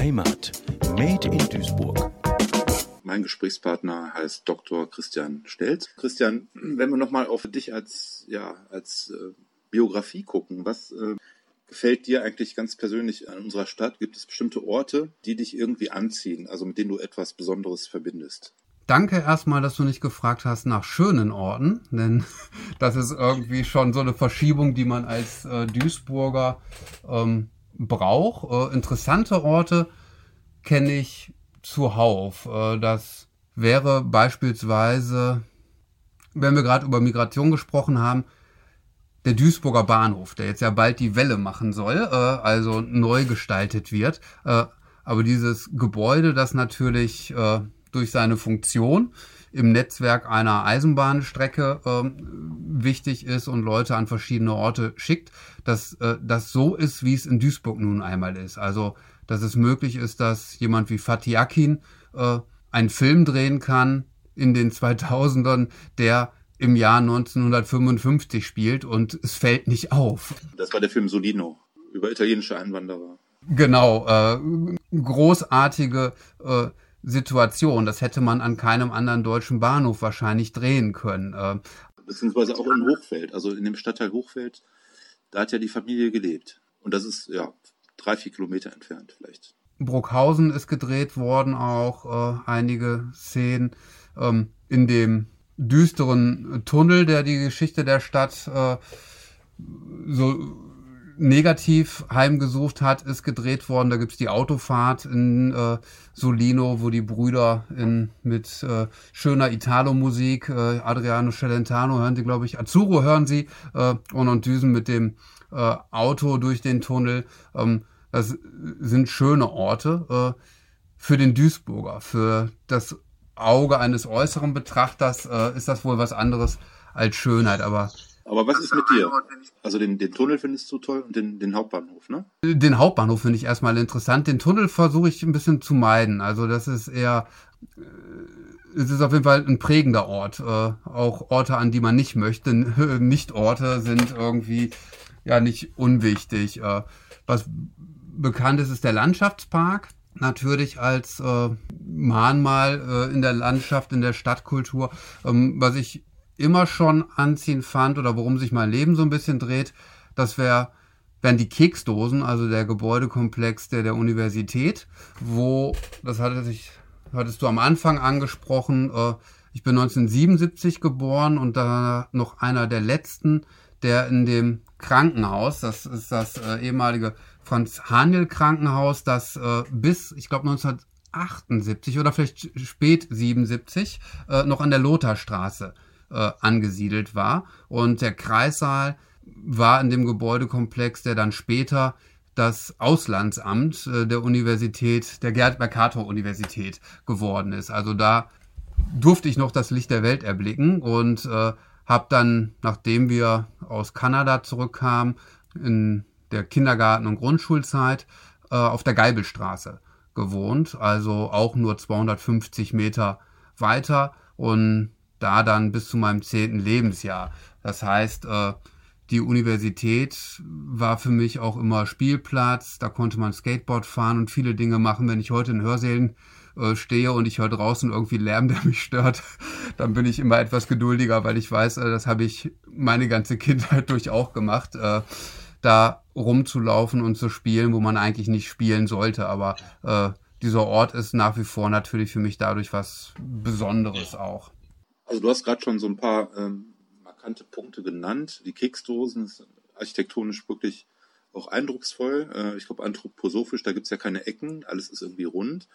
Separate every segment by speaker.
Speaker 1: Heimat. Made in Duisburg.
Speaker 2: Mein Gesprächspartner heißt Dr. Christian Stelz. Christian, wenn wir nochmal auf dich als, ja, als äh, Biografie gucken, was äh, gefällt dir eigentlich ganz persönlich an unserer Stadt? Gibt es bestimmte Orte, die dich irgendwie anziehen, also mit denen du etwas Besonderes verbindest?
Speaker 3: Danke erstmal, dass du nicht gefragt hast nach schönen Orten, denn das ist irgendwie schon so eine Verschiebung, die man als äh, Duisburger ähm, braucht. Äh, interessante Orte kenne ich zuhauf. Äh, das wäre beispielsweise, wenn wir gerade über Migration gesprochen haben, der Duisburger Bahnhof, der jetzt ja bald die Welle machen soll, äh, also neu gestaltet wird. Äh, aber dieses Gebäude, das natürlich äh, durch seine Funktion im Netzwerk einer Eisenbahnstrecke äh, wichtig ist und Leute an verschiedene Orte schickt, dass äh, das so ist, wie es in Duisburg nun einmal ist. Also, dass es möglich ist, dass jemand wie Fatih Akin äh, einen Film drehen kann in den 2000ern, der im Jahr 1955 spielt und es fällt nicht auf.
Speaker 2: Das war der Film Solino über italienische Einwanderer.
Speaker 3: Genau, äh, großartige äh, Situation. Das hätte man an keinem anderen deutschen Bahnhof wahrscheinlich drehen können. Äh,
Speaker 2: Beziehungsweise auch in Hochfeld, also in dem Stadtteil Hochfeld, da hat ja die Familie gelebt. Und das ist ja drei, vier Kilometer entfernt vielleicht.
Speaker 3: Bruckhausen ist gedreht worden, auch äh, einige Szenen ähm, in dem düsteren Tunnel, der die Geschichte der Stadt äh, so negativ heimgesucht hat, ist gedreht worden. Da gibt's die Autofahrt in äh, Solino, wo die Brüder in, mit äh, schöner Italo-Musik, äh, Adriano Celentano hören sie, glaube ich, Azzurro hören sie äh, und, und düsen mit dem äh, Auto durch den Tunnel. Ähm, das sind schöne Orte äh, für den Duisburger, für das Auge eines äußeren Betrachters äh, ist das wohl was anderes als Schönheit, aber
Speaker 2: aber was ist mit dir? Also den, den Tunnel findest du toll und den, den Hauptbahnhof, ne?
Speaker 3: Den Hauptbahnhof finde ich erstmal interessant. Den Tunnel versuche ich ein bisschen zu meiden. Also das ist eher, äh, es ist auf jeden Fall ein prägender Ort. Äh, auch Orte, an die man nicht möchte. Nicht-Orte sind irgendwie ja nicht unwichtig. Äh, was bekannt ist, ist der Landschaftspark natürlich als äh, Mahnmal äh, in der Landschaft, in der Stadtkultur. Ähm, was ich immer schon anziehend fand oder worum sich mein Leben so ein bisschen dreht, das wäre wären die Keksdosen, also der Gebäudekomplex der, der Universität, wo, das hatte sich, hattest du am Anfang angesprochen, äh, ich bin 1977 geboren und da noch einer der letzten, der in dem Krankenhaus, das ist das äh, ehemalige Franz Haniel Krankenhaus, das äh, bis, ich glaube 1978 oder vielleicht spät 77 äh, noch an der Lotharstraße äh, angesiedelt war. Und der Kreissaal war in dem Gebäudekomplex, der dann später das Auslandsamt äh, der Universität, der Gerd Mercator Universität geworden ist. Also da durfte ich noch das Licht der Welt erblicken und äh, habe dann, nachdem wir aus Kanada zurückkamen, in der Kindergarten- und Grundschulzeit äh, auf der Geibelstraße gewohnt, also auch nur 250 Meter weiter und da dann bis zu meinem zehnten Lebensjahr. Das heißt, äh, die Universität war für mich auch immer Spielplatz, da konnte man Skateboard fahren und viele Dinge machen. Wenn ich heute in Hörsälen äh, stehe und ich höre draußen irgendwie Lärm, der mich stört, dann bin ich immer etwas geduldiger, weil ich weiß, äh, das habe ich meine ganze Kindheit durch auch gemacht, da rumzulaufen und zu spielen, wo man eigentlich nicht spielen sollte. Aber dieser Ort ist nach wie vor natürlich für mich dadurch was Besonderes auch.
Speaker 2: Also du hast gerade schon so ein paar ähm, markante Punkte genannt. Die Keksdosen ist architektonisch wirklich auch eindrucksvoll. Äh, ich glaube, anthroposophisch, da gibt's ja keine Ecken, alles ist irgendwie rund.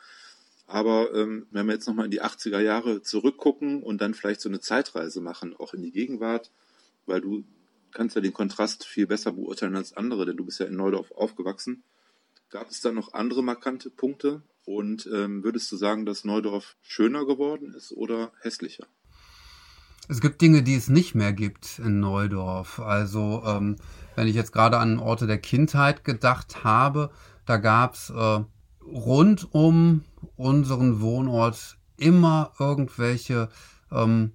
Speaker 2: Aber ähm, wenn wir jetzt nochmal in die 80er Jahre zurückgucken und dann vielleicht so eine Zeitreise machen, auch in die Gegenwart, weil du kannst ja den Kontrast viel besser beurteilen als andere, denn du bist ja in Neudorf aufgewachsen. Gab es da noch andere markante Punkte? Und ähm, würdest du sagen, dass Neudorf schöner geworden ist oder hässlicher?
Speaker 3: Es gibt Dinge, die es nicht mehr gibt in Neudorf. Also ähm, wenn ich jetzt gerade an Orte der Kindheit gedacht habe, da gab's äh, rund um unseren Wohnort immer irgendwelche ähm,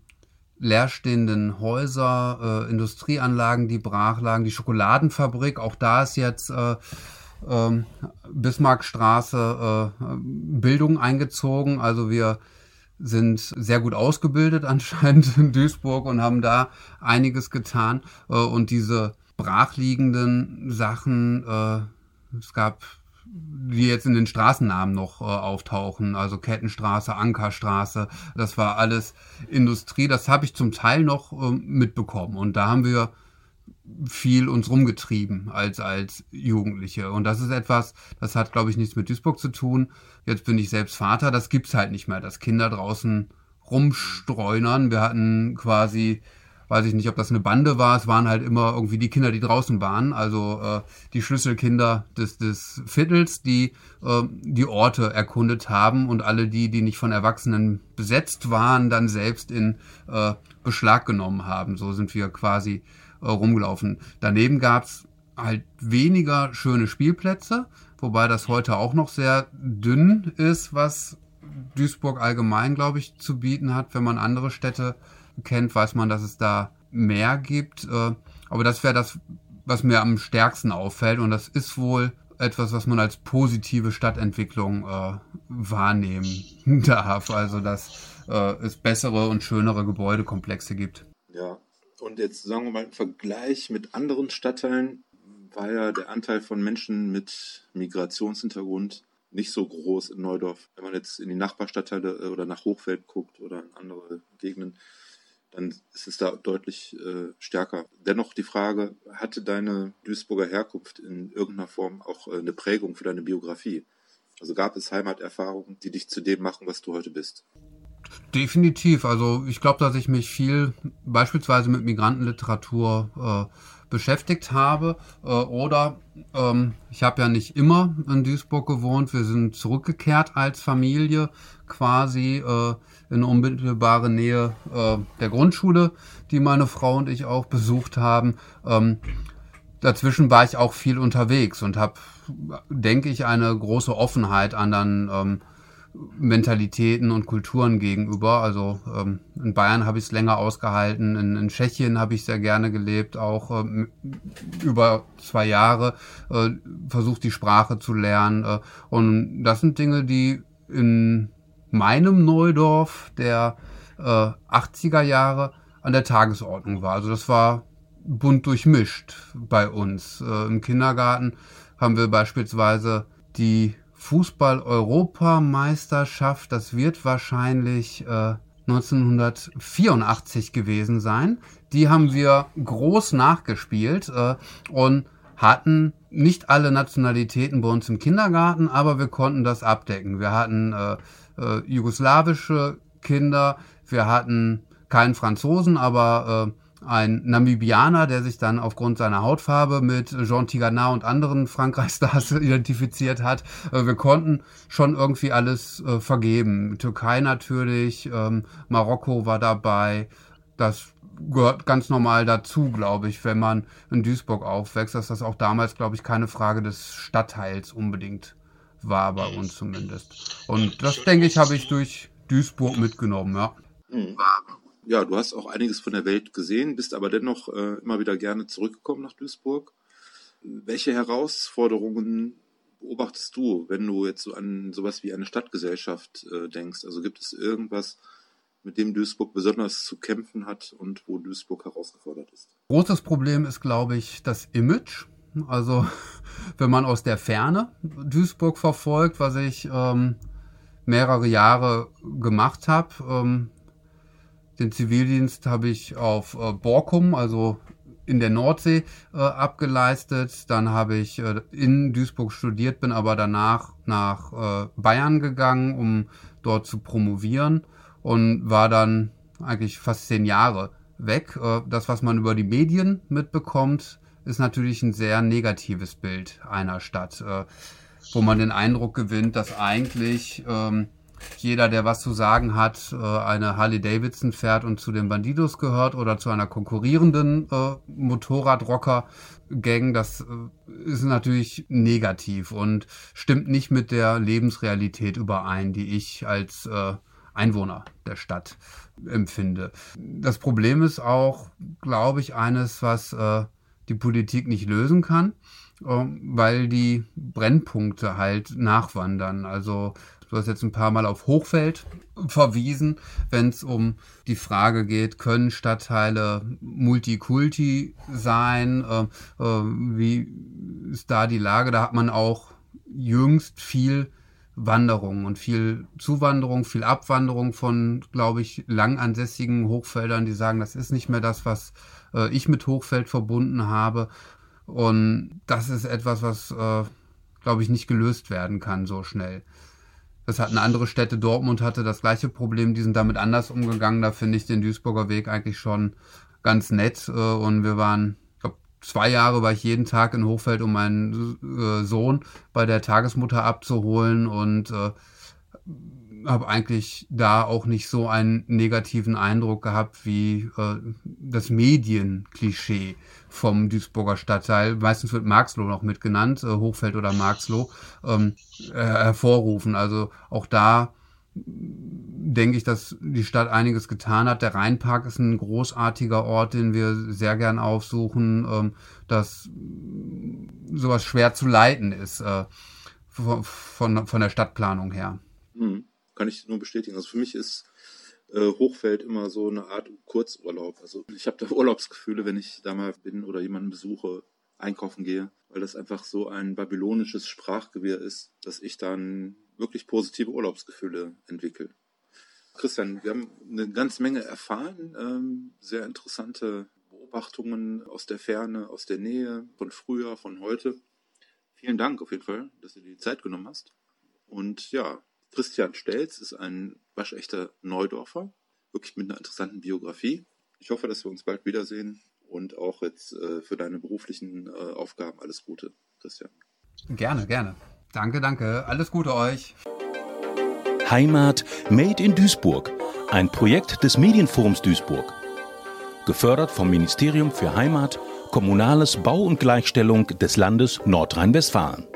Speaker 3: leerstehenden Häuser, äh, Industrieanlagen, die brach lagen, die Schokoladenfabrik, auch da ist jetzt äh, ähm, Bismarckstraße äh, Bildung eingezogen. Also wir sind sehr gut ausgebildet anscheinend in Duisburg und haben da einiges getan. Äh, und diese brachliegenden Sachen, äh, es gab die jetzt in den Straßennamen noch äh, auftauchen, also Kettenstraße, Ankerstraße, das war alles Industrie, das habe ich zum Teil noch mitbekommen. Und da haben wir viel uns rumgetrieben als, als Jugendliche. Und das ist etwas, das hat, glaube ich, nichts mit Duisburg zu tun. Jetzt bin ich selbst Vater, das gibt's halt nicht mehr, dass Kinder draußen rumstreunern. Wir hatten quasi, weiß ich nicht, ob das eine Bande war, es waren halt immer irgendwie die Kinder, die draußen waren, also äh, die Schlüsselkinder des, des Viertels, die äh, die Orte erkundet haben und alle die, die nicht von Erwachsenen besetzt waren, dann selbst in äh, Beschlag genommen haben. So sind wir quasi äh, rumgelaufen. Daneben gab's halt weniger schöne Spielplätze, wobei das heute auch noch sehr dünn ist, was Duisburg allgemein, glaube ich, zu bieten hat. Wenn man andere Städte kennt, weiß man, dass es da mehr gibt. Äh, aber das wäre das, was mir am stärksten auffällt. Und das ist wohl etwas, was man als positive Stadtentwicklung äh, wahrnehmen darf. Also, dass äh, es bessere und schönere Gebäudekomplexe gibt.
Speaker 2: Ja, und jetzt sagen wir mal im Vergleich mit anderen Stadtteilen war ja der Anteil von Menschen mit Migrationshintergrund nicht so groß in Neudorf. Wenn man jetzt in die Nachbarstadtteile äh, oder nach Hochfeld guckt oder in andere Gegenden, dann ist es da deutlich äh, stärker. Dennoch die Frage, hatte deine Duisburger Herkunft in irgendeiner Form auch äh, eine Prägung für deine Biografie? Also gab es Heimaterfahrungen, die dich zu dem machen, was du heute bist?
Speaker 3: Definitiv. Also ich glaube, dass ich mich viel beispielsweise mit Migrantenliteratur äh, beschäftigt habe. Äh, oder ähm, ich habe ja nicht immer in Duisburg gewohnt. Wir sind zurückgekehrt als Familie quasi äh, in unmittelbare Nähe äh, der Grundschule, die meine Frau und ich auch besucht haben. Ähm, dazwischen war ich auch viel unterwegs und habe, denke ich, eine große Offenheit anderen ähm, Mentalitäten und Kulturen gegenüber. Also ähm, in Bayern habe ich es länger ausgehalten, in, in Tschechien habe ich sehr gerne gelebt, auch ähm, über zwei Jahre äh, versucht die Sprache zu lernen. Äh, und das sind Dinge, die in meinem Neudorf der äh, 80er Jahre an der Tagesordnung war. Also das war bunt durchmischt bei uns. Äh, Im Kindergarten haben wir beispielsweise die Fußball-Europameisterschaft, das wird wahrscheinlich äh, 1984 gewesen sein. Die haben wir groß nachgespielt äh, und hatten nicht alle Nationalitäten bei uns im Kindergarten, aber wir konnten das abdecken. Wir hatten äh, äh, jugoslawische Kinder, wir hatten keinen Franzosen, aber äh, ein Namibianer, der sich dann aufgrund seiner Hautfarbe mit Jean Tigana und anderen Frankreich-Stars identifiziert hat. Äh, wir konnten schon irgendwie alles äh, vergeben. Türkei natürlich, ähm, Marokko war dabei. Das gehört ganz normal dazu, glaube ich, wenn man in Duisburg aufwächst, dass das auch damals, glaube ich, keine Frage des Stadtteils unbedingt war, bei uns zumindest. Und das, denke ich, habe ich durch Duisburg mitgenommen, ja. Mhm
Speaker 2: ja, du hast auch einiges von der Welt gesehen, bist aber dennoch äh, immer wieder gerne zurückgekommen nach Duisburg. Welche Herausforderungen beobachtest du, wenn du jetzt so an sowas wie eine Stadtgesellschaft äh, denkst? Also gibt es irgendwas, mit dem Duisburg besonders zu kämpfen hat und wo Duisburg herausgefordert ist?
Speaker 3: Großes Problem ist, glaube ich, das Image. Also wenn man aus der Ferne Duisburg verfolgt, was ich ähm, mehrere Jahre gemacht habe, ähm, den Zivildienst habe ich auf äh, Borkum, also in der Nordsee, äh, abgeleistet. Dann habe ich äh, in Duisburg studiert, bin aber danach nach äh, Bayern gegangen, um dort zu promovieren und war dann eigentlich fast zehn Jahre weg. Äh, das, was man über die Medien mitbekommt, ist natürlich ein sehr negatives Bild einer Stadt, äh, wo man den Eindruck gewinnt, dass eigentlich ähm, jeder, der was zu sagen hat, äh, eine Harley Davidson fährt und zu den Bandidos gehört oder zu einer konkurrierenden äh, Motorradrocker-Gang, das äh, ist natürlich negativ und stimmt nicht mit der Lebensrealität überein, die ich als Einwohner der Stadt empfinde. Das Problem ist auch, glaube ich, eines, was die Politik nicht lösen kann. Weil die Brennpunkte halt nachwandern. Also du hast jetzt ein paar Mal auf Hochfeld verwiesen, wenn es um die Frage geht, können Stadtteile Multikulti sein? Äh, äh, wie ist da die Lage? Da hat man auch jüngst viel Wanderung und viel Zuwanderung, viel Abwanderung von, glaube ich, langansässigen Hochfeldern, die sagen, das ist nicht mehr das, was äh, ich mit Hochfeld verbunden habe. Und das ist etwas, was, äh, glaube ich, nicht gelöst werden kann so schnell. Das hatten andere Städte. Dortmund hatte das gleiche Problem, die sind damit anders umgegangen. Da finde ich den Duisburger Weg eigentlich schon ganz nett. Äh, und wir waren, ich glaube, zwei Jahre war ich jeden Tag in Hochfeld, um meinen äh, Sohn bei der Tagesmutter abzuholen und äh, habe eigentlich da auch nicht so einen negativen Eindruck gehabt wie äh, das Medienklischee vom Duisburger Stadtteil. Meistens wird Marxloh noch mitgenannt, äh, Hochfeld oder Marxloh, ähm, äh, hervorrufen. Also auch da denke ich, dass die Stadt einiges getan hat. Der Rheinpark ist ein großartiger Ort, den wir sehr gern aufsuchen, ähm, dass sowas schwer zu leiten ist äh, von, von, der Stadtplanung her.
Speaker 2: Mhm kann ich nur bestätigen. Also für mich ist äh, Hochfeld immer so eine Art Kurzurlaub. Also ich habe da Urlaubsgefühle, wenn ich da mal bin oder jemanden besuche, einkaufen gehe, weil das einfach so ein babylonisches Sprachgewirr ist, dass ich dann wirklich positive Urlaubsgefühle entwickle. Christian, wir haben eine ganze Menge erfahren, ähm, sehr interessante Beobachtungen aus der Ferne, aus der Nähe, von früher, von heute. Vielen Dank auf jeden Fall, dass du dir die Zeit genommen hast. Und ja, Christian Stelz ist ein waschechter Neudorfer, wirklich mit einer interessanten Biografie. Ich hoffe, dass wir uns bald wiedersehen und auch jetzt äh, für deine beruflichen äh, Aufgaben alles Gute, Christian.
Speaker 3: Gerne, gerne. Danke, danke. Alles Gute euch.
Speaker 1: Heimat Made in Duisburg, ein Projekt des Medienforums Duisburg. Gefördert vom Ministerium für Heimat, Kommunales Bau und Gleichstellung des Landes Nordrhein-Westfalen.